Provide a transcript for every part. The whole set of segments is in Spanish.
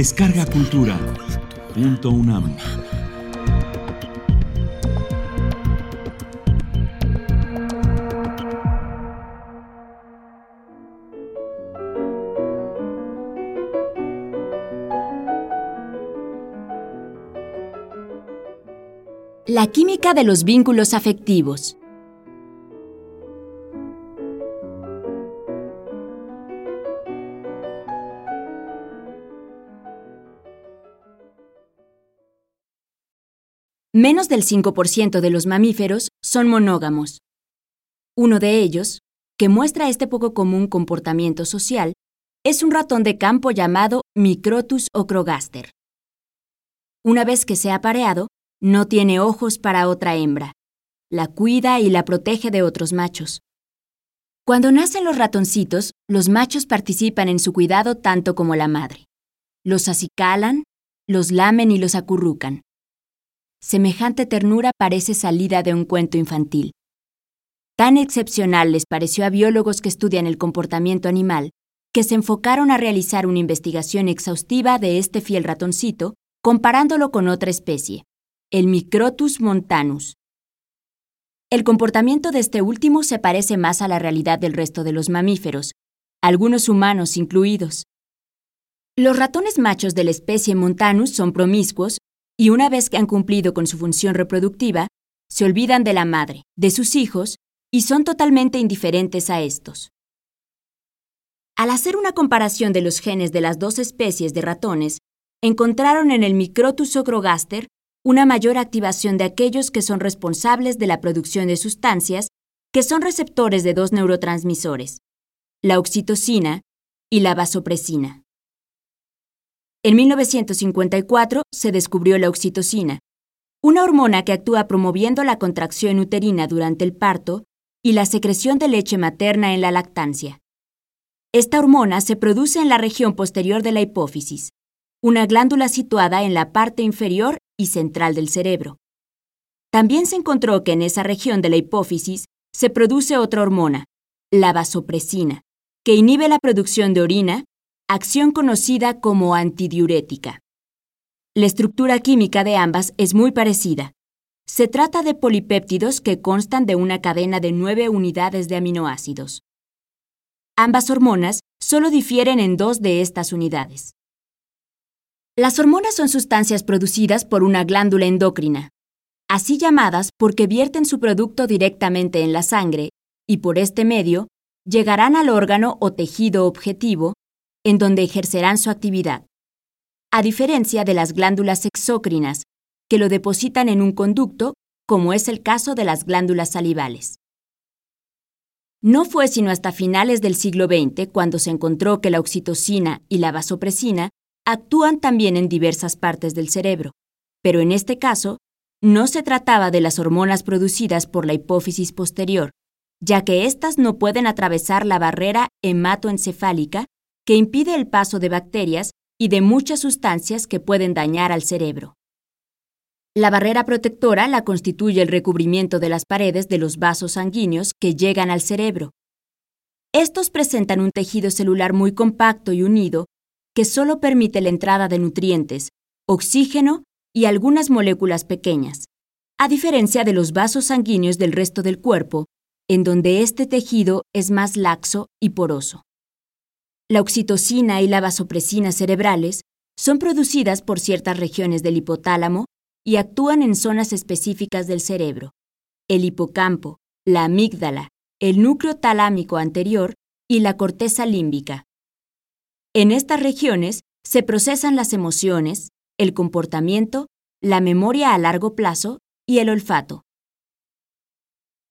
Descarga Cultura. Punto UNAM. La química de los vínculos afectivos. Menos del 5% de los mamíferos son monógamos. Uno de ellos, que muestra este poco común comportamiento social, es un ratón de campo llamado Microtus ocrogaster. Una vez que se ha pareado, no tiene ojos para otra hembra. La cuida y la protege de otros machos. Cuando nacen los ratoncitos, los machos participan en su cuidado tanto como la madre. Los acicalan, los lamen y los acurrucan. Semejante ternura parece salida de un cuento infantil. Tan excepcional les pareció a biólogos que estudian el comportamiento animal que se enfocaron a realizar una investigación exhaustiva de este fiel ratoncito, comparándolo con otra especie, el Microtus montanus. El comportamiento de este último se parece más a la realidad del resto de los mamíferos, algunos humanos incluidos. Los ratones machos de la especie montanus son promiscuos y una vez que han cumplido con su función reproductiva, se olvidan de la madre, de sus hijos, y son totalmente indiferentes a estos. Al hacer una comparación de los genes de las dos especies de ratones, encontraron en el Microtus ocrogaster una mayor activación de aquellos que son responsables de la producción de sustancias que son receptores de dos neurotransmisores, la oxitocina y la vasopresina. En 1954 se descubrió la oxitocina, una hormona que actúa promoviendo la contracción uterina durante el parto y la secreción de leche materna en la lactancia. Esta hormona se produce en la región posterior de la hipófisis, una glándula situada en la parte inferior y central del cerebro. También se encontró que en esa región de la hipófisis se produce otra hormona, la vasopresina, que inhibe la producción de orina acción conocida como antidiurética. La estructura química de ambas es muy parecida. Se trata de polipéptidos que constan de una cadena de nueve unidades de aminoácidos. Ambas hormonas solo difieren en dos de estas unidades. Las hormonas son sustancias producidas por una glándula endocrina, así llamadas porque vierten su producto directamente en la sangre y por este medio llegarán al órgano o tejido objetivo en donde ejercerán su actividad, a diferencia de las glándulas exócrinas, que lo depositan en un conducto, como es el caso de las glándulas salivales. No fue sino hasta finales del siglo XX cuando se encontró que la oxitocina y la vasopresina actúan también en diversas partes del cerebro, pero en este caso no se trataba de las hormonas producidas por la hipófisis posterior, ya que éstas no pueden atravesar la barrera hematoencefálica que impide el paso de bacterias y de muchas sustancias que pueden dañar al cerebro. La barrera protectora la constituye el recubrimiento de las paredes de los vasos sanguíneos que llegan al cerebro. Estos presentan un tejido celular muy compacto y unido que solo permite la entrada de nutrientes, oxígeno y algunas moléculas pequeñas, a diferencia de los vasos sanguíneos del resto del cuerpo, en donde este tejido es más laxo y poroso. La oxitocina y la vasopresina cerebrales son producidas por ciertas regiones del hipotálamo y actúan en zonas específicas del cerebro, el hipocampo, la amígdala, el núcleo talámico anterior y la corteza límbica. En estas regiones se procesan las emociones, el comportamiento, la memoria a largo plazo y el olfato.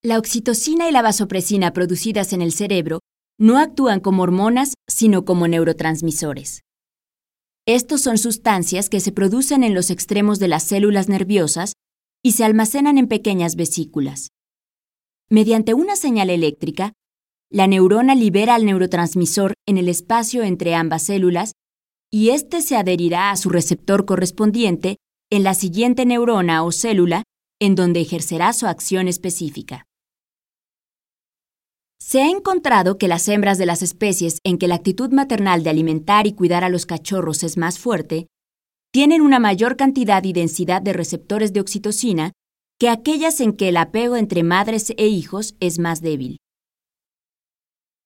La oxitocina y la vasopresina producidas en el cerebro no actúan como hormonas, sino como neurotransmisores. Estos son sustancias que se producen en los extremos de las células nerviosas y se almacenan en pequeñas vesículas. Mediante una señal eléctrica, la neurona libera al neurotransmisor en el espacio entre ambas células y éste se adherirá a su receptor correspondiente en la siguiente neurona o célula, en donde ejercerá su acción específica. Se ha encontrado que las hembras de las especies en que la actitud maternal de alimentar y cuidar a los cachorros es más fuerte, tienen una mayor cantidad y densidad de receptores de oxitocina que aquellas en que el apego entre madres e hijos es más débil.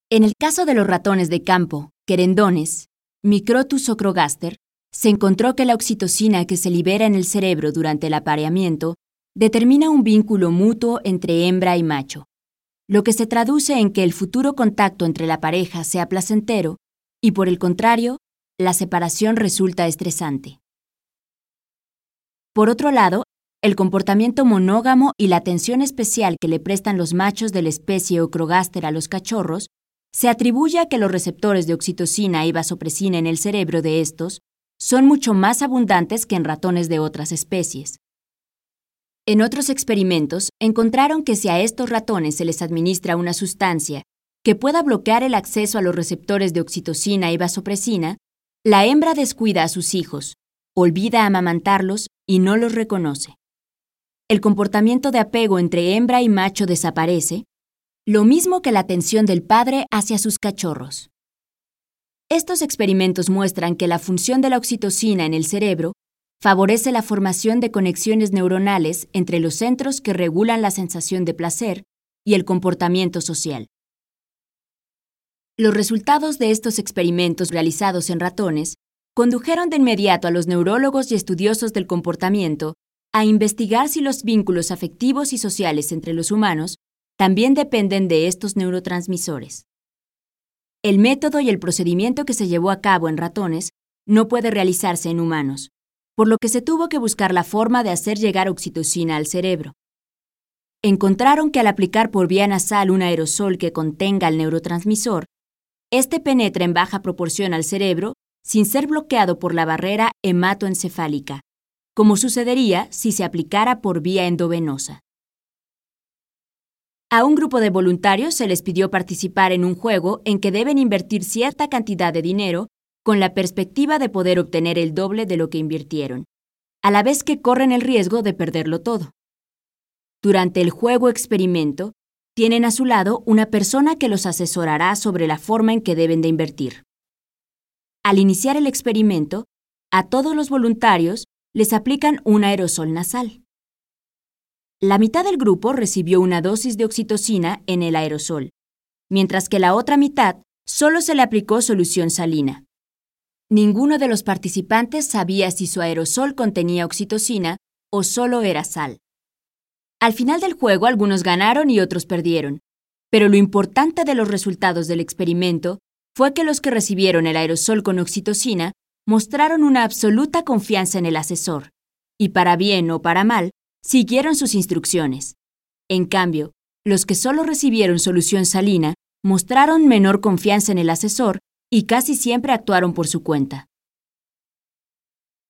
En el caso de los ratones de campo, querendones, Microtus ocrogaster, se encontró que la oxitocina que se libera en el cerebro durante el apareamiento determina un vínculo mutuo entre hembra y macho, lo que se traduce en que el futuro contacto entre la pareja sea placentero y por el contrario, la separación resulta estresante. Por otro lado, el comportamiento monógamo y la atención especial que le prestan los machos de la especie Ocrogaster a los cachorros se atribuye a que los receptores de oxitocina y vasopresina en el cerebro de estos son mucho más abundantes que en ratones de otras especies. En otros experimentos, encontraron que si a estos ratones se les administra una sustancia que pueda bloquear el acceso a los receptores de oxitocina y vasopresina, la hembra descuida a sus hijos, olvida amamantarlos y no los reconoce. El comportamiento de apego entre hembra y macho desaparece, lo mismo que la atención del padre hacia sus cachorros. Estos experimentos muestran que la función de la oxitocina en el cerebro favorece la formación de conexiones neuronales entre los centros que regulan la sensación de placer y el comportamiento social. Los resultados de estos experimentos realizados en ratones condujeron de inmediato a los neurólogos y estudiosos del comportamiento a investigar si los vínculos afectivos y sociales entre los humanos también dependen de estos neurotransmisores. El método y el procedimiento que se llevó a cabo en ratones no puede realizarse en humanos, por lo que se tuvo que buscar la forma de hacer llegar oxitocina al cerebro. Encontraron que al aplicar por vía nasal un aerosol que contenga el neurotransmisor, este penetra en baja proporción al cerebro sin ser bloqueado por la barrera hematoencefálica, como sucedería si se aplicara por vía endovenosa. A un grupo de voluntarios se les pidió participar en un juego en que deben invertir cierta cantidad de dinero con la perspectiva de poder obtener el doble de lo que invirtieron, a la vez que corren el riesgo de perderlo todo. Durante el juego experimento, tienen a su lado una persona que los asesorará sobre la forma en que deben de invertir. Al iniciar el experimento, a todos los voluntarios les aplican un aerosol nasal. La mitad del grupo recibió una dosis de oxitocina en el aerosol, mientras que la otra mitad solo se le aplicó solución salina. Ninguno de los participantes sabía si su aerosol contenía oxitocina o solo era sal. Al final del juego algunos ganaron y otros perdieron, pero lo importante de los resultados del experimento fue que los que recibieron el aerosol con oxitocina mostraron una absoluta confianza en el asesor, y para bien o para mal, siguieron sus instrucciones. En cambio, los que solo recibieron solución salina mostraron menor confianza en el asesor y casi siempre actuaron por su cuenta.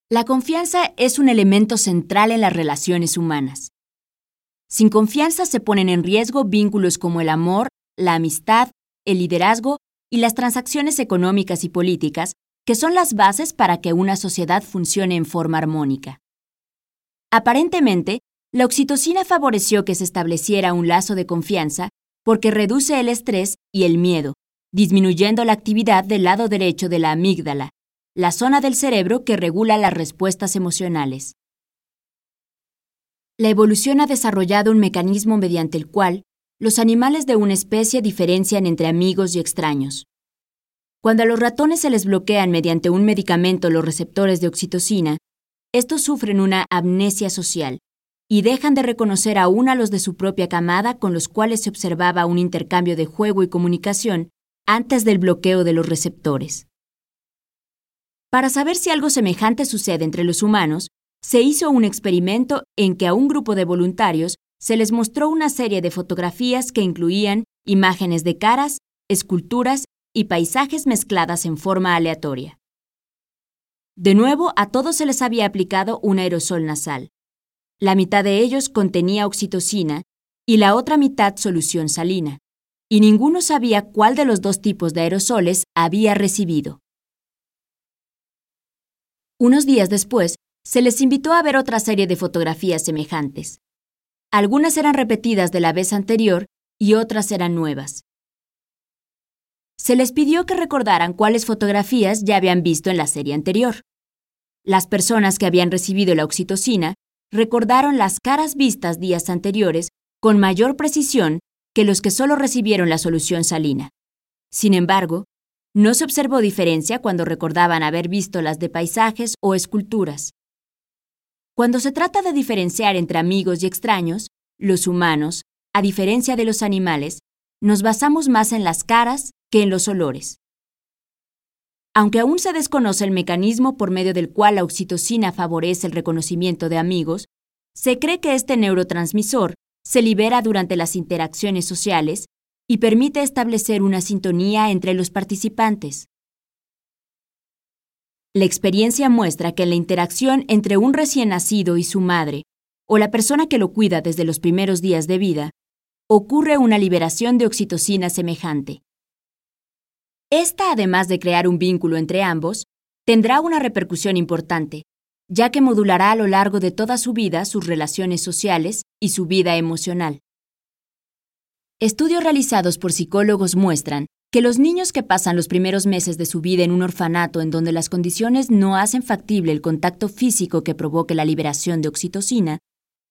La confianza es un elemento central en las relaciones humanas. Sin confianza se ponen en riesgo vínculos como el amor, la amistad, el liderazgo y las transacciones económicas y políticas, que son las bases para que una sociedad funcione en forma armónica. Aparentemente, la oxitocina favoreció que se estableciera un lazo de confianza porque reduce el estrés y el miedo, disminuyendo la actividad del lado derecho de la amígdala, la zona del cerebro que regula las respuestas emocionales. La evolución ha desarrollado un mecanismo mediante el cual los animales de una especie diferencian entre amigos y extraños. Cuando a los ratones se les bloquean mediante un medicamento los receptores de oxitocina, estos sufren una amnesia social y dejan de reconocer aún a los de su propia camada con los cuales se observaba un intercambio de juego y comunicación antes del bloqueo de los receptores. Para saber si algo semejante sucede entre los humanos, se hizo un experimento en que a un grupo de voluntarios se les mostró una serie de fotografías que incluían imágenes de caras, esculturas y paisajes mezcladas en forma aleatoria. De nuevo, a todos se les había aplicado un aerosol nasal. La mitad de ellos contenía oxitocina y la otra mitad solución salina y ninguno sabía cuál de los dos tipos de aerosoles había recibido. Unos días después, se les invitó a ver otra serie de fotografías semejantes. Algunas eran repetidas de la vez anterior y otras eran nuevas, se les pidió que recordaran cuáles fotografías ya habían visto en la serie anterior. Las personas que habían recibido la oxitocina recordaron las caras vistas días anteriores con mayor precisión que los que solo recibieron la solución salina. Sin embargo, no se observó diferencia cuando recordaban haber visto las de paisajes o esculturas. Cuando se trata de diferenciar entre amigos y extraños, los humanos, a diferencia de los animales, nos basamos más en las caras que en los olores. Aunque aún se desconoce el mecanismo por medio del cual la oxitocina favorece el reconocimiento de amigos, se cree que este neurotransmisor se libera durante las interacciones sociales y permite establecer una sintonía entre los participantes. La experiencia muestra que la interacción entre un recién nacido y su madre, o la persona que lo cuida desde los primeros días de vida, ocurre una liberación de oxitocina semejante. Esta, además de crear un vínculo entre ambos, tendrá una repercusión importante, ya que modulará a lo largo de toda su vida sus relaciones sociales y su vida emocional. Estudios realizados por psicólogos muestran que los niños que pasan los primeros meses de su vida en un orfanato en donde las condiciones no hacen factible el contacto físico que provoque la liberación de oxitocina,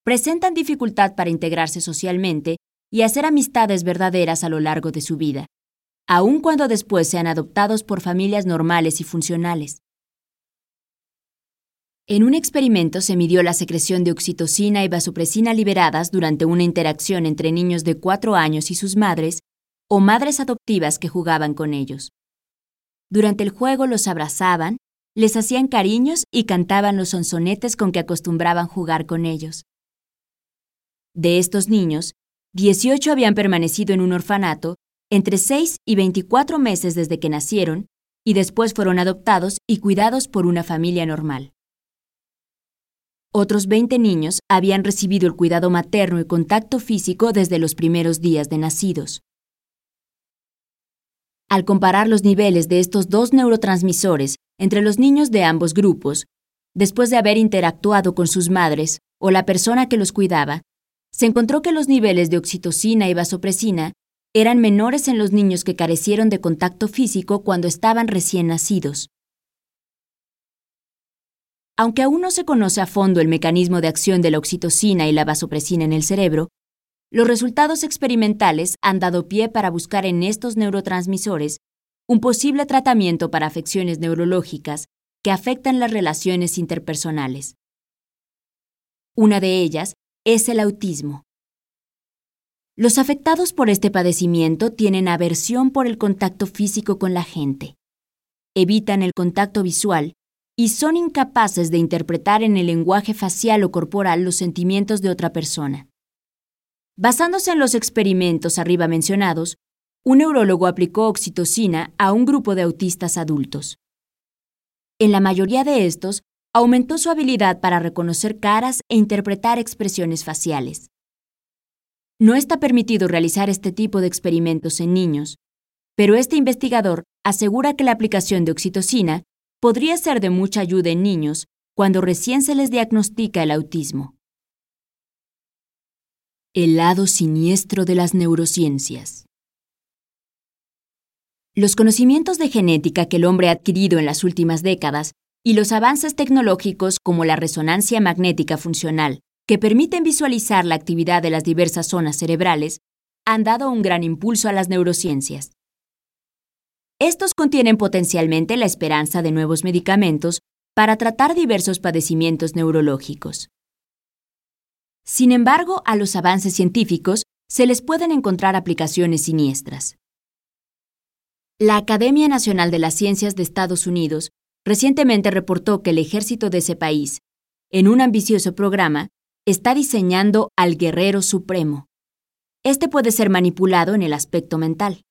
presentan dificultad para integrarse socialmente y hacer amistades verdaderas a lo largo de su vida aun cuando después sean adoptados por familias normales y funcionales. En un experimento se midió la secreción de oxitocina y vasopresina liberadas durante una interacción entre niños de 4 años y sus madres o madres adoptivas que jugaban con ellos. Durante el juego los abrazaban, les hacían cariños y cantaban los sonsonetes con que acostumbraban jugar con ellos. De estos niños, 18 habían permanecido en un orfanato entre 6 y 24 meses desde que nacieron y después fueron adoptados y cuidados por una familia normal. Otros 20 niños habían recibido el cuidado materno y contacto físico desde los primeros días de nacidos. Al comparar los niveles de estos dos neurotransmisores entre los niños de ambos grupos, después de haber interactuado con sus madres o la persona que los cuidaba, se encontró que los niveles de oxitocina y vasopresina eran menores en los niños que carecieron de contacto físico cuando estaban recién nacidos. Aunque aún no se conoce a fondo el mecanismo de acción de la oxitocina y la vasopresina en el cerebro, los resultados experimentales han dado pie para buscar en estos neurotransmisores un posible tratamiento para afecciones neurológicas que afectan las relaciones interpersonales. Una de ellas es el autismo. Los afectados por este padecimiento tienen aversión por el contacto físico con la gente. Evitan el contacto visual y son incapaces de interpretar en el lenguaje facial o corporal los sentimientos de otra persona. Basándose en los experimentos arriba mencionados, un neurólogo aplicó oxitocina a un grupo de autistas adultos. En la mayoría de estos, aumentó su habilidad para reconocer caras e interpretar expresiones faciales. No está permitido realizar este tipo de experimentos en niños, pero este investigador asegura que la aplicación de oxitocina podría ser de mucha ayuda en niños cuando recién se les diagnostica el autismo. El lado siniestro de las neurociencias. Los conocimientos de genética que el hombre ha adquirido en las últimas décadas y los avances tecnológicos como la resonancia magnética funcional que permiten visualizar la actividad de las diversas zonas cerebrales, han dado un gran impulso a las neurociencias. Estos contienen potencialmente la esperanza de nuevos medicamentos para tratar diversos padecimientos neurológicos. Sin embargo, a los avances científicos se les pueden encontrar aplicaciones siniestras. La Academia Nacional de las Ciencias de Estados Unidos recientemente reportó que el ejército de ese país, en un ambicioso programa, está diseñando al guerrero supremo. Este puede ser manipulado en el aspecto mental.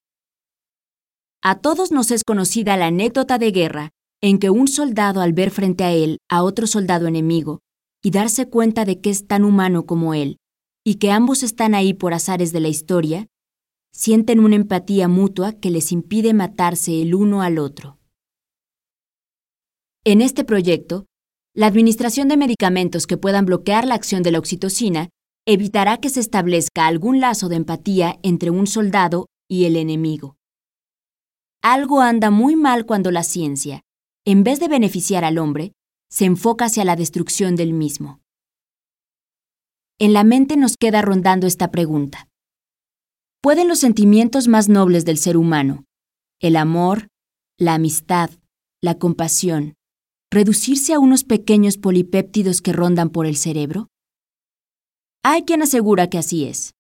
A todos nos es conocida la anécdota de guerra en que un soldado al ver frente a él a otro soldado enemigo y darse cuenta de que es tan humano como él y que ambos están ahí por azares de la historia, sienten una empatía mutua que les impide matarse el uno al otro. En este proyecto, la administración de medicamentos que puedan bloquear la acción de la oxitocina evitará que se establezca algún lazo de empatía entre un soldado y el enemigo. Algo anda muy mal cuando la ciencia, en vez de beneficiar al hombre, se enfoca hacia la destrucción del mismo. En la mente nos queda rondando esta pregunta. ¿Pueden los sentimientos más nobles del ser humano, el amor, la amistad, la compasión, reducirse a unos pequeños polipéptidos que rondan por el cerebro? Hay quien asegura que así es.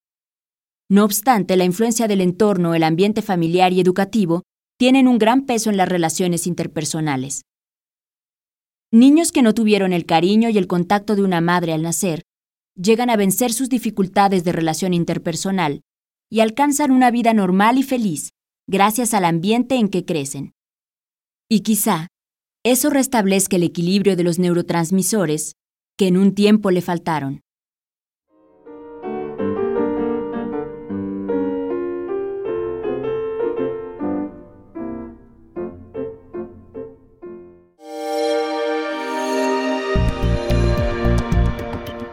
No obstante, la influencia del entorno, el ambiente familiar y educativo tienen un gran peso en las relaciones interpersonales. Niños que no tuvieron el cariño y el contacto de una madre al nacer llegan a vencer sus dificultades de relación interpersonal y alcanzan una vida normal y feliz gracias al ambiente en que crecen. Y quizá eso restablezca el equilibrio de los neurotransmisores que en un tiempo le faltaron.